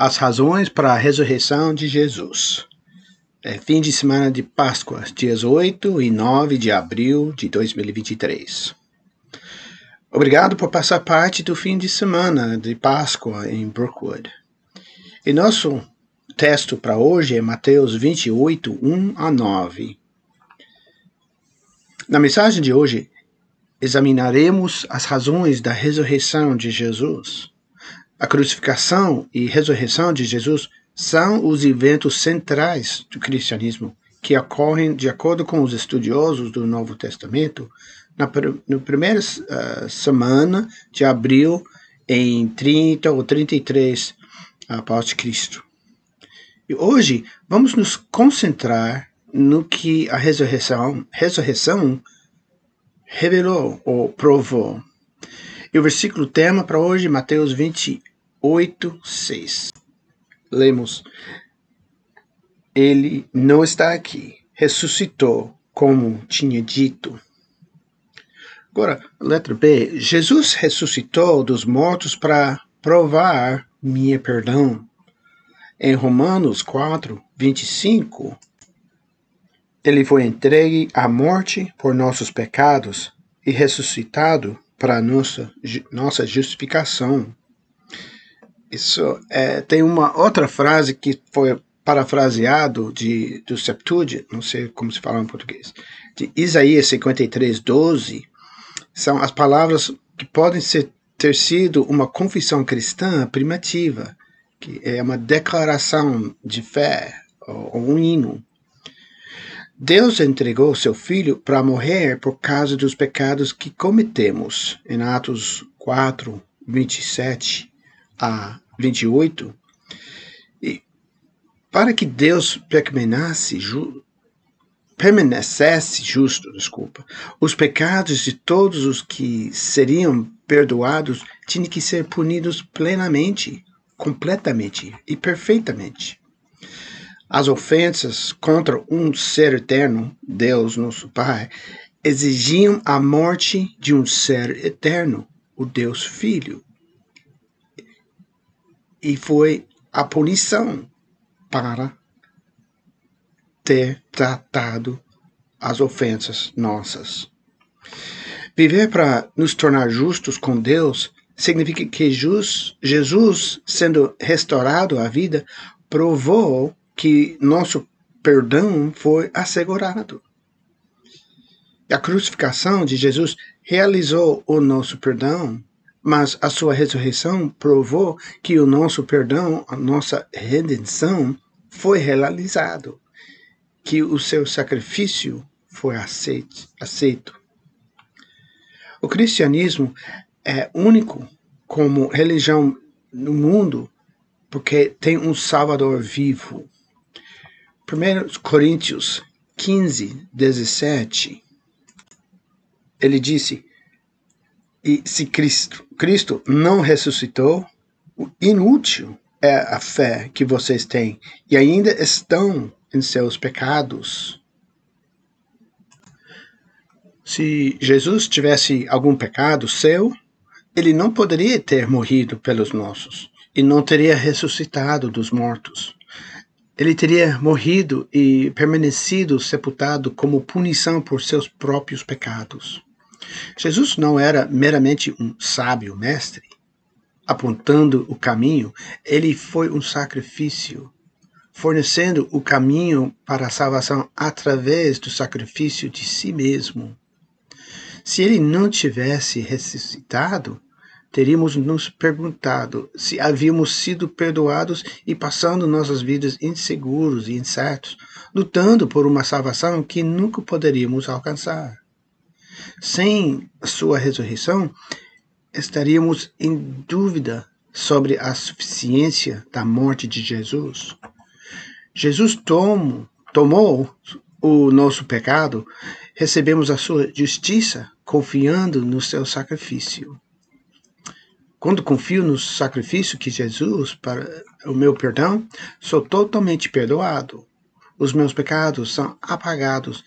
As razões para a ressurreição de Jesus. É fim de semana de Páscoa, dias 8 e 9 de abril de 2023. Obrigado por passar parte do fim de semana de Páscoa em Brookwood. E nosso texto para hoje é Mateus 28, 1 a 9. Na mensagem de hoje, examinaremos as razões da ressurreição de Jesus. A crucificação e ressurreição de Jesus são os eventos centrais do cristianismo que ocorrem, de acordo com os estudiosos do Novo Testamento, na no primeira uh, semana de abril, em 30 ou 33 após Cristo. E hoje vamos nos concentrar no que a ressurreição, ressurreição revelou ou provou. E o versículo tema para hoje, Mateus 28, 6. Lemos: Ele não está aqui, ressuscitou, como tinha dito. Agora, letra B. Jesus ressuscitou dos mortos para provar minha perdão. Em Romanos 4, 25, ele foi entregue à morte por nossos pecados e ressuscitado para nossa, nossa justificação. Isso é, tem uma outra frase que foi parafraseado de, do Septuagint, não sei como se fala em português, de Isaías 53, 12, são as palavras que podem ser, ter sido uma confissão cristã primitiva, que é uma declaração de fé, ou, ou um hino. Deus entregou seu filho para morrer por causa dos pecados que cometemos. Em Atos 4, 27 a 28. E para que Deus permanecesse, ju, permanecesse justo, desculpa, os pecados de todos os que seriam perdoados tinham que ser punidos plenamente, completamente e perfeitamente. As ofensas contra um ser eterno, Deus, nosso Pai, exigiam a morte de um ser eterno, o Deus Filho. E foi a punição para ter tratado as ofensas nossas. Viver para nos tornar justos com Deus significa que Jesus, sendo restaurado à vida, provou que nosso perdão foi assegurado. A crucificação de Jesus realizou o nosso perdão, mas a sua ressurreição provou que o nosso perdão, a nossa redenção, foi realizado, que o seu sacrifício foi aceito. aceito. O cristianismo é único como religião no mundo porque tem um Salvador vivo 1 Coríntios 15, 17, ele disse: E se Cristo, Cristo não ressuscitou, inútil é a fé que vocês têm e ainda estão em seus pecados. Se Jesus tivesse algum pecado seu, ele não poderia ter morrido pelos nossos e não teria ressuscitado dos mortos. Ele teria morrido e permanecido sepultado como punição por seus próprios pecados. Jesus não era meramente um sábio mestre, apontando o caminho, ele foi um sacrifício, fornecendo o caminho para a salvação através do sacrifício de si mesmo. Se ele não tivesse ressuscitado, teríamos nos perguntado se havíamos sido perdoados e passando nossas vidas inseguros e incertos, lutando por uma salvação que nunca poderíamos alcançar. Sem sua ressurreição, estaríamos em dúvida sobre a suficiência da morte de Jesus. Jesus tomo, tomou o nosso pecado, recebemos a sua justiça confiando no seu sacrifício. Quando confio no sacrifício que Jesus para o meu perdão, sou totalmente perdoado. Os meus pecados são apagados,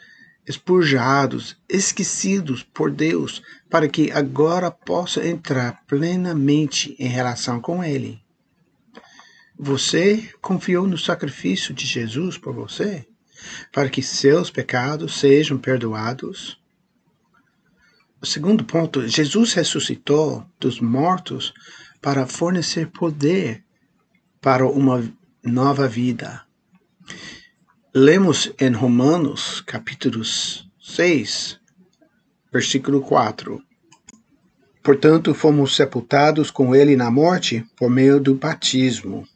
expurgados, esquecidos por Deus, para que agora possa entrar plenamente em relação com Ele. Você confiou no sacrifício de Jesus por você, para que seus pecados sejam perdoados? O segundo ponto, Jesus ressuscitou dos mortos para fornecer poder para uma nova vida. Lemos em Romanos, capítulo 6, versículo 4. Portanto, fomos sepultados com ele na morte por meio do batismo.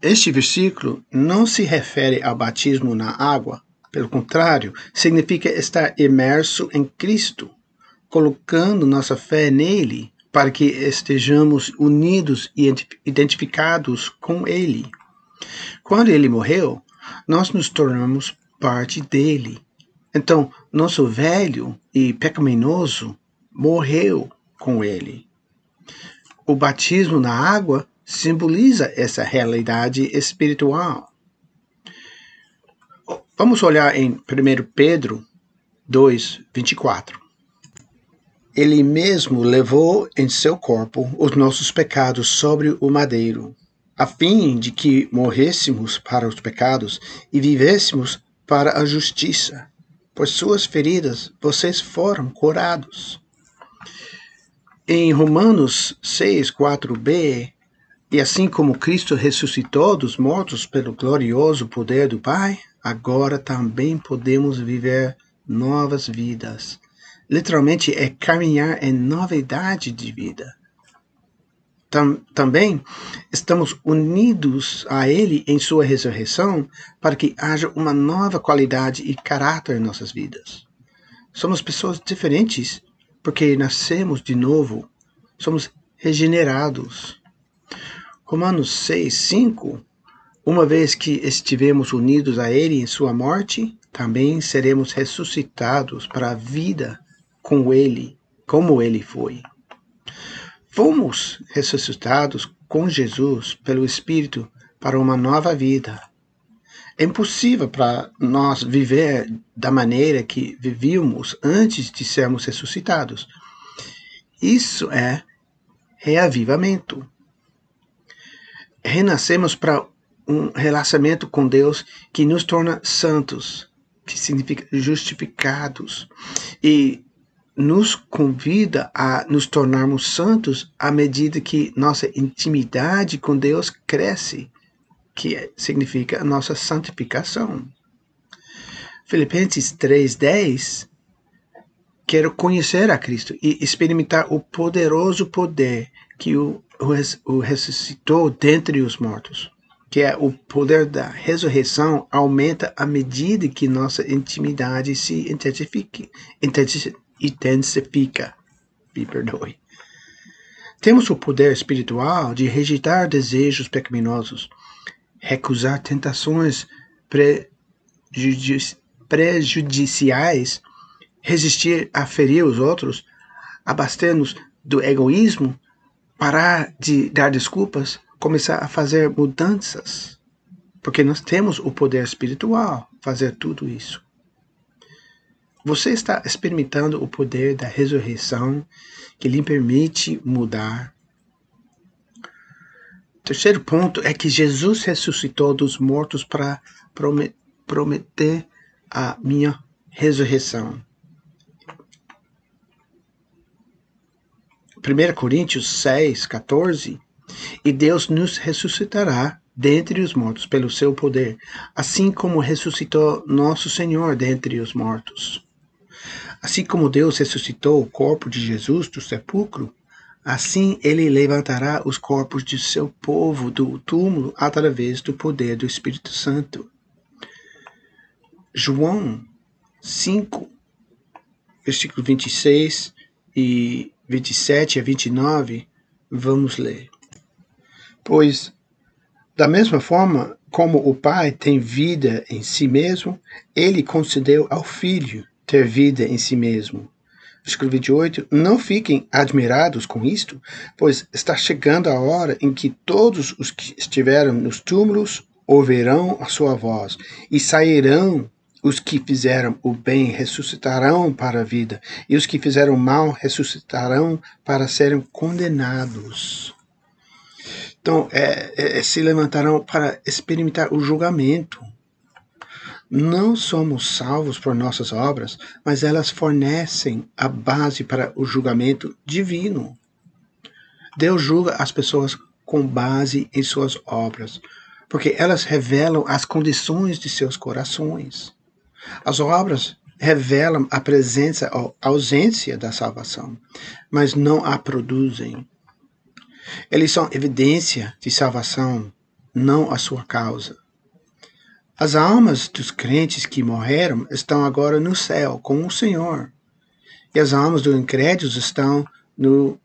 Este versículo não se refere ao batismo na água, pelo contrário, significa estar imerso em Cristo, colocando nossa fé nele para que estejamos unidos e identificados com Ele. Quando Ele morreu, nós nos tornamos parte dele. Então, nosso velho e pecaminoso morreu com Ele. O batismo na água simboliza essa realidade espiritual. Vamos olhar em 1 Pedro 2, 24 ele mesmo levou em seu corpo os nossos pecados sobre o madeiro, a fim de que morrêssemos para os pecados e vivêssemos para a justiça. Por suas feridas vocês foram curados. Em Romanos 6, 4b, e assim como Cristo ressuscitou dos mortos pelo glorioso poder do Pai, agora também podemos viver novas vidas literalmente é caminhar em novidade de vida. Tam, também estamos unidos a Ele em Sua ressurreição para que haja uma nova qualidade e caráter em nossas vidas. Somos pessoas diferentes porque nascemos de novo, somos regenerados. Romanos 6, 5 Uma vez que estivemos unidos a Ele em Sua morte, também seremos ressuscitados para a vida com ele, como ele foi. Fomos ressuscitados com Jesus pelo Espírito para uma nova vida. É impossível para nós viver da maneira que vivíamos antes de sermos ressuscitados. Isso é reavivamento. Renascemos para um relacionamento com Deus que nos torna santos, que significa justificados. E nos convida a nos tornarmos santos à medida que nossa intimidade com Deus cresce, que significa a nossa santificação. Filipenses 3:10 Quero conhecer a Cristo e experimentar o poderoso poder que o, o ressuscitou dentre os mortos, que é o poder da ressurreição aumenta à medida que nossa intimidade se intensifica, intensifica. Me perdoe. Temos o poder espiritual de rejeitar desejos pecaminosos, recusar tentações prejudiciais, resistir a ferir os outros, abaster-nos do egoísmo, parar de dar desculpas, começar a fazer mudanças. Porque nós temos o poder espiritual fazer tudo isso. Você está experimentando o poder da ressurreição que lhe permite mudar. Terceiro ponto é que Jesus ressuscitou dos mortos para prometer a minha ressurreição. 1 Coríntios 6, 14. E Deus nos ressuscitará dentre os mortos pelo seu poder, assim como ressuscitou nosso Senhor dentre os mortos. Assim como Deus ressuscitou o corpo de Jesus do sepulcro, assim ele levantará os corpos de seu povo do túmulo através do poder do Espírito Santo. João 5, versículo 26 e 27 a 29, vamos ler. Pois, da mesma forma como o Pai tem vida em si mesmo, ele concedeu ao Filho ter vida em si mesmo. Versículo 28. Não fiquem admirados com isto, pois está chegando a hora em que todos os que estiveram nos túmulos ouvirão a sua voz, e sairão os que fizeram o bem ressuscitarão para a vida, e os que fizeram mal ressuscitarão para serem condenados. Então, é, é, se levantarão para experimentar o julgamento. Não somos salvos por nossas obras, mas elas fornecem a base para o julgamento divino. Deus julga as pessoas com base em suas obras, porque elas revelam as condições de seus corações. As obras revelam a presença ou ausência da salvação, mas não a produzem. Eles são evidência de salvação, não a sua causa. As almas dos crentes que morreram estão agora no céu com o Senhor. E as almas dos incrédulos estão no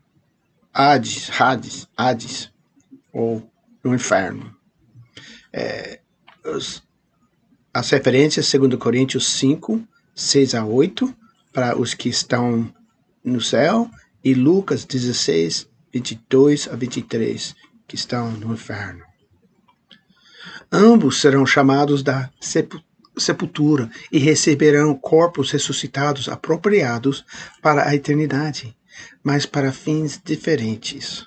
Hades, Hades, Hades ou no inferno. É, os, as referências, segundo Coríntios 5, 6 a 8, para os que estão no céu, e Lucas 16, 22 a 23, que estão no inferno. Ambos serão chamados da sepultura e receberão corpos ressuscitados apropriados para a eternidade, mas para fins diferentes.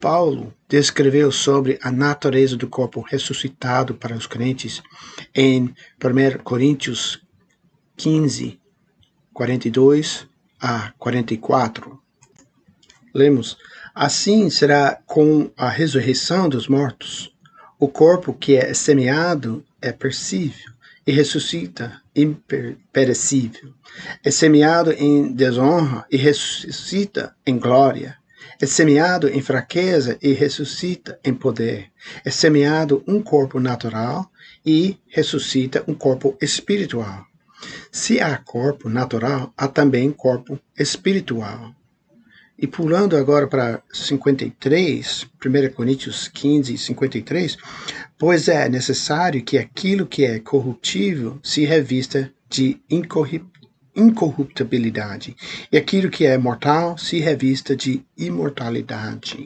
Paulo descreveu sobre a natureza do corpo ressuscitado para os crentes em 1 Coríntios 15, 42 a 44. Lemos: Assim será com a ressurreição dos mortos. O corpo que é semeado é percível e ressuscita imperecível. É semeado em desonra e ressuscita em glória. É semeado em fraqueza e ressuscita em poder. É semeado um corpo natural e ressuscita um corpo espiritual. Se há corpo natural, há também corpo espiritual. E pulando agora para 53, 1 Coríntios 15, 53, pois é necessário que aquilo que é corruptível se revista de incorruptibilidade, e aquilo que é mortal se revista de imortalidade.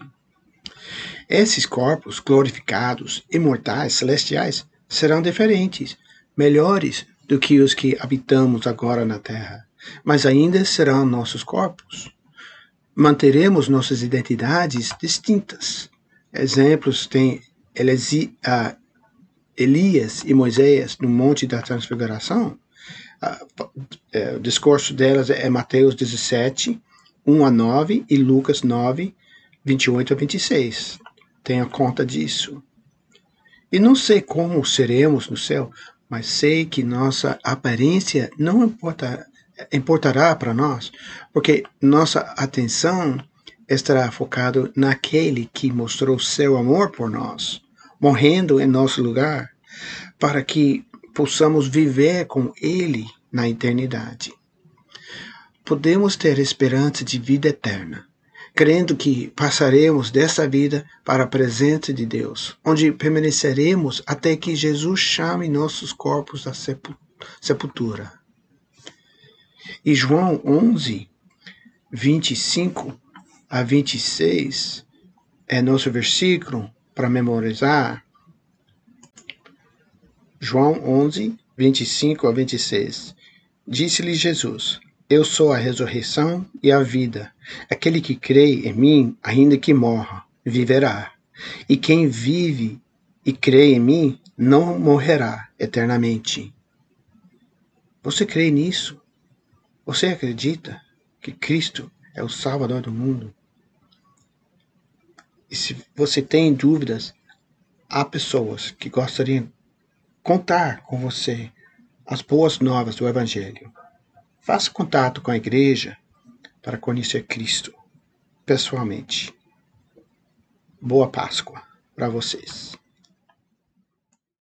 Esses corpos glorificados, imortais, celestiais, serão diferentes, melhores do que os que habitamos agora na terra, mas ainda serão nossos corpos manteremos nossas identidades distintas. Exemplos tem Elias e Moisés no Monte da Transfiguração. É, o discurso delas é Mateus 17, 1 a 9 e Lucas 9, 28 a 26. Tenha conta disso. E não sei como seremos no céu, mas sei que nossa aparência não importa, importará para nós, porque nossa atenção estará focado naquele que mostrou seu amor por nós, morrendo em nosso lugar, para que possamos viver com ele na eternidade. Podemos ter esperança de vida eterna, crendo que passaremos dessa vida para a presença de Deus, onde permaneceremos até que Jesus chame nossos corpos da sepultura. E João 11, 25 a 26 é nosso versículo para memorizar. João 11, 25 a 26. Disse-lhe Jesus: Eu sou a ressurreição e a vida. Aquele que crê em mim, ainda que morra, viverá. E quem vive e crê em mim, não morrerá eternamente. Você crê nisso? Você acredita que Cristo é o Salvador do mundo? E se você tem dúvidas, há pessoas que gostariam de contar com você as boas novas do Evangelho. Faça contato com a igreja para conhecer Cristo pessoalmente. Boa Páscoa para vocês.